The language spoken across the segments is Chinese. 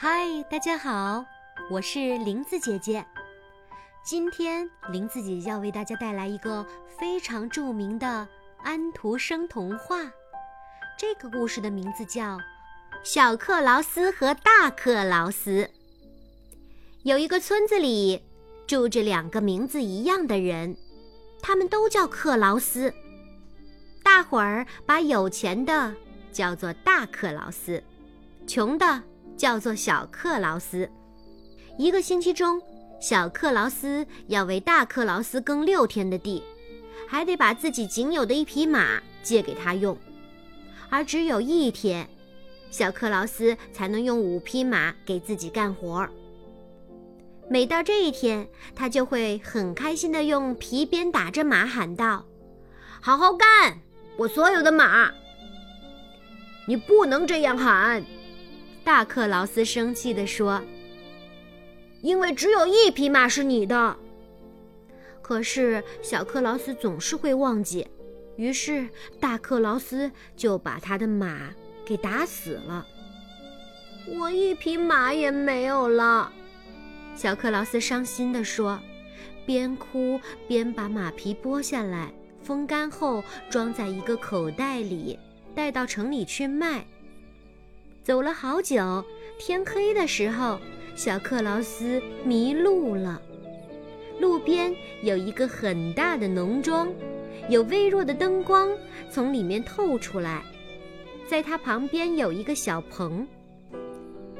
嗨，大家好，我是林子姐姐。今天林子姐姐要为大家带来一个非常著名的安徒生童话。这个故事的名字叫《小克劳斯和大克劳斯》。有一个村子里住着两个名字一样的人，他们都叫克劳斯。大伙儿把有钱的叫做大克劳斯，穷的。叫做小克劳斯。一个星期中，小克劳斯要为大克劳斯耕六天的地，还得把自己仅有的一匹马借给他用。而只有一天，小克劳斯才能用五匹马给自己干活。每到这一天，他就会很开心地用皮鞭打着马，喊道：“好好干，我所有的马！”你不能这样喊。大克劳斯生气地说：“因为只有一匹马是你的。”可是小克劳斯总是会忘记，于是大克劳斯就把他的马给打死了。我一匹马也没有了，小克劳斯伤心地说，边哭边把马皮剥下来，风干后装在一个口袋里，带到城里去卖。走了好久，天黑的时候，小克劳斯迷路了。路边有一个很大的农庄，有微弱的灯光从里面透出来。在它旁边有一个小棚，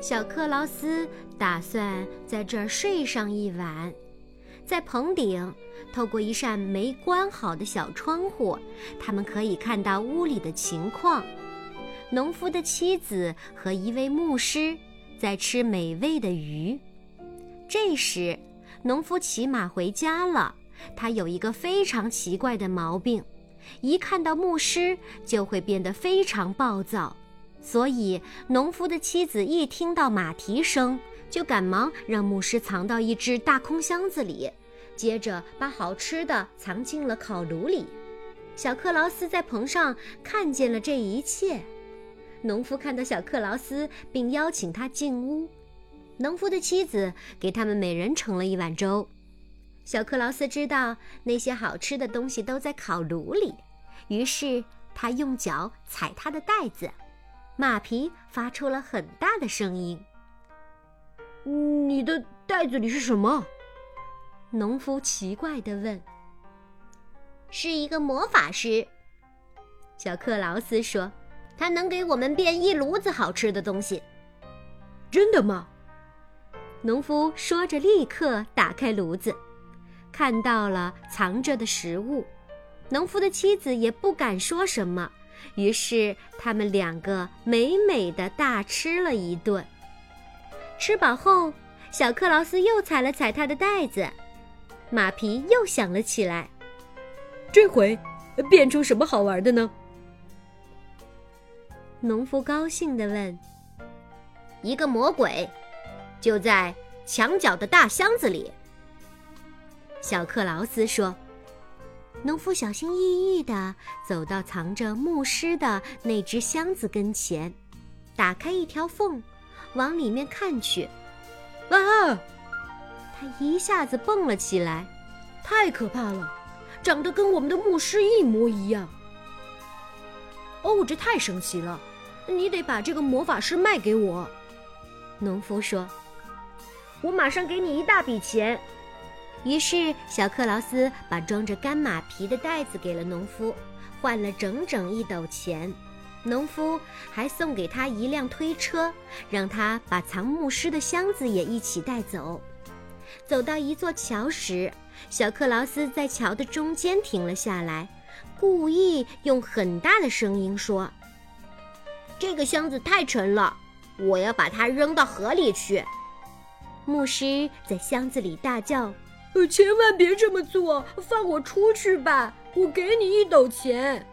小克劳斯打算在这儿睡上一晚。在棚顶，透过一扇没关好的小窗户，他们可以看到屋里的情况。农夫的妻子和一位牧师在吃美味的鱼。这时，农夫骑马回家了。他有一个非常奇怪的毛病，一看到牧师就会变得非常暴躁。所以，农夫的妻子一听到马蹄声，就赶忙让牧师藏到一只大空箱子里，接着把好吃的藏进了烤炉里。小克劳斯在棚上看见了这一切。农夫看到小克劳斯，并邀请他进屋。农夫的妻子给他们每人盛了一碗粥。小克劳斯知道那些好吃的东西都在烤炉里，于是他用脚踩他的袋子，马皮发出了很大的声音。你的袋子里是什么？农夫奇怪地问。是一个魔法师，小克劳斯说。他能给我们变一炉子好吃的东西，真的吗？农夫说着，立刻打开炉子，看到了藏着的食物。农夫的妻子也不敢说什么，于是他们两个美美的大吃了一顿。吃饱后，小克劳斯又踩了踩他的袋子，马皮又响了起来。这回变出什么好玩的呢？农夫高兴地问：“一个魔鬼，就在墙角的大箱子里。”小克劳斯说。农夫小心翼翼地走到藏着牧师的那只箱子跟前，打开一条缝，往里面看去。啊！他一下子蹦了起来，太可怕了，长得跟我们的牧师一模一样。哦，这太神奇了！你得把这个魔法师卖给我。”农夫说，“我马上给你一大笔钱。”于是小克劳斯把装着干马皮的袋子给了农夫，换了整整一斗钱。农夫还送给他一辆推车，让他把藏牧师的箱子也一起带走。走到一座桥时，小克劳斯在桥的中间停了下来。故意用很大的声音说：“这个箱子太沉了，我要把它扔到河里去。”牧师在箱子里大叫：“呃，千万别这么做，放我出去吧！我给你一斗钱。”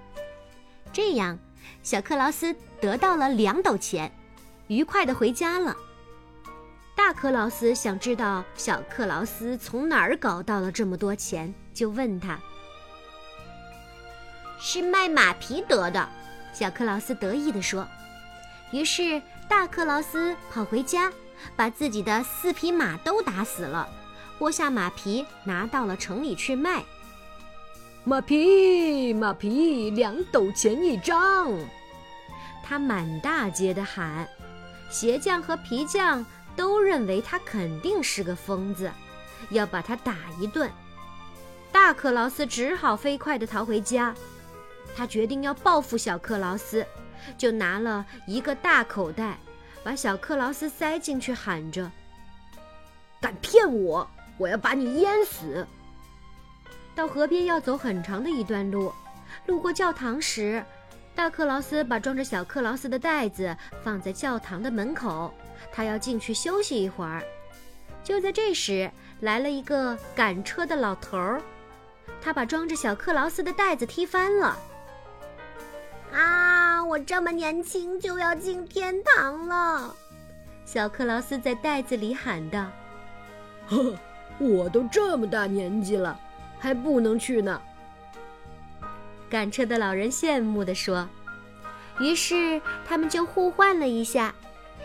这样，小克劳斯得到了两斗钱，愉快的回家了。大克劳斯想知道小克劳斯从哪儿搞到了这么多钱，就问他。是卖马皮得的，小克劳斯得意地说。于是大克劳斯跑回家，把自己的四匹马都打死了，剥下马皮拿到了城里去卖。马皮，马皮，两斗钱一张。他满大街的喊，鞋匠和皮匠都认为他肯定是个疯子，要把他打一顿。大克劳斯只好飞快地逃回家。他决定要报复小克劳斯，就拿了一个大口袋，把小克劳斯塞进去，喊着：“敢骗我，我要把你淹死！”到河边要走很长的一段路，路过教堂时。大克劳斯把装着小克劳斯的袋子放在教堂的门口，他要进去休息一会儿。就在这时，来了一个赶车的老头儿，他把装着小克劳斯的袋子踢翻了。啊！我这么年轻就要进天堂了，小克劳斯在袋子里喊道：“呵，我都这么大年纪了，还不能去呢。”赶车的老人羡慕地说：“于是他们就互换了一下。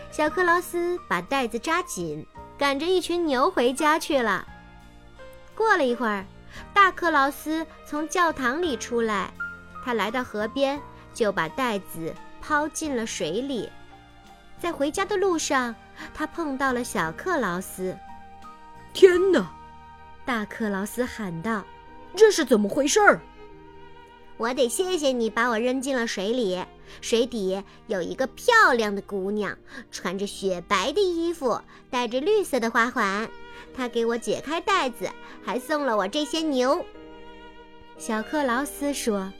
小克劳斯把袋子扎紧，赶着一群牛回家去了。过了一会儿，大克劳斯从教堂里出来，他来到河边，就把袋子抛进了水里。在回家的路上，他碰到了小克劳斯。天哪！大克劳斯喊道：“这是怎么回事儿？”我得谢谢你把我扔进了水里。水底有一个漂亮的姑娘，穿着雪白的衣服，戴着绿色的花环。她给我解开袋子，还送了我这些牛。小克劳斯说：“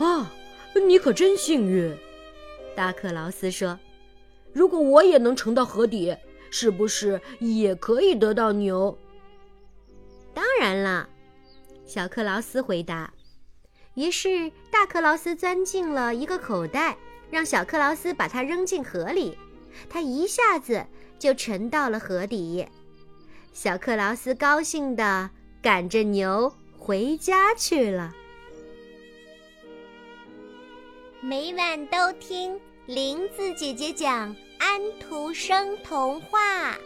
啊，你可真幸运。”大克劳斯说：“如果我也能沉到河底，是不是也可以得到牛？”当然了，小克劳斯回答。于是，大克劳斯钻进了一个口袋，让小克劳斯把它扔进河里。他一下子就沉到了河底。小克劳斯高兴地赶着牛回家去了。每晚都听林子姐姐讲安徒生童话。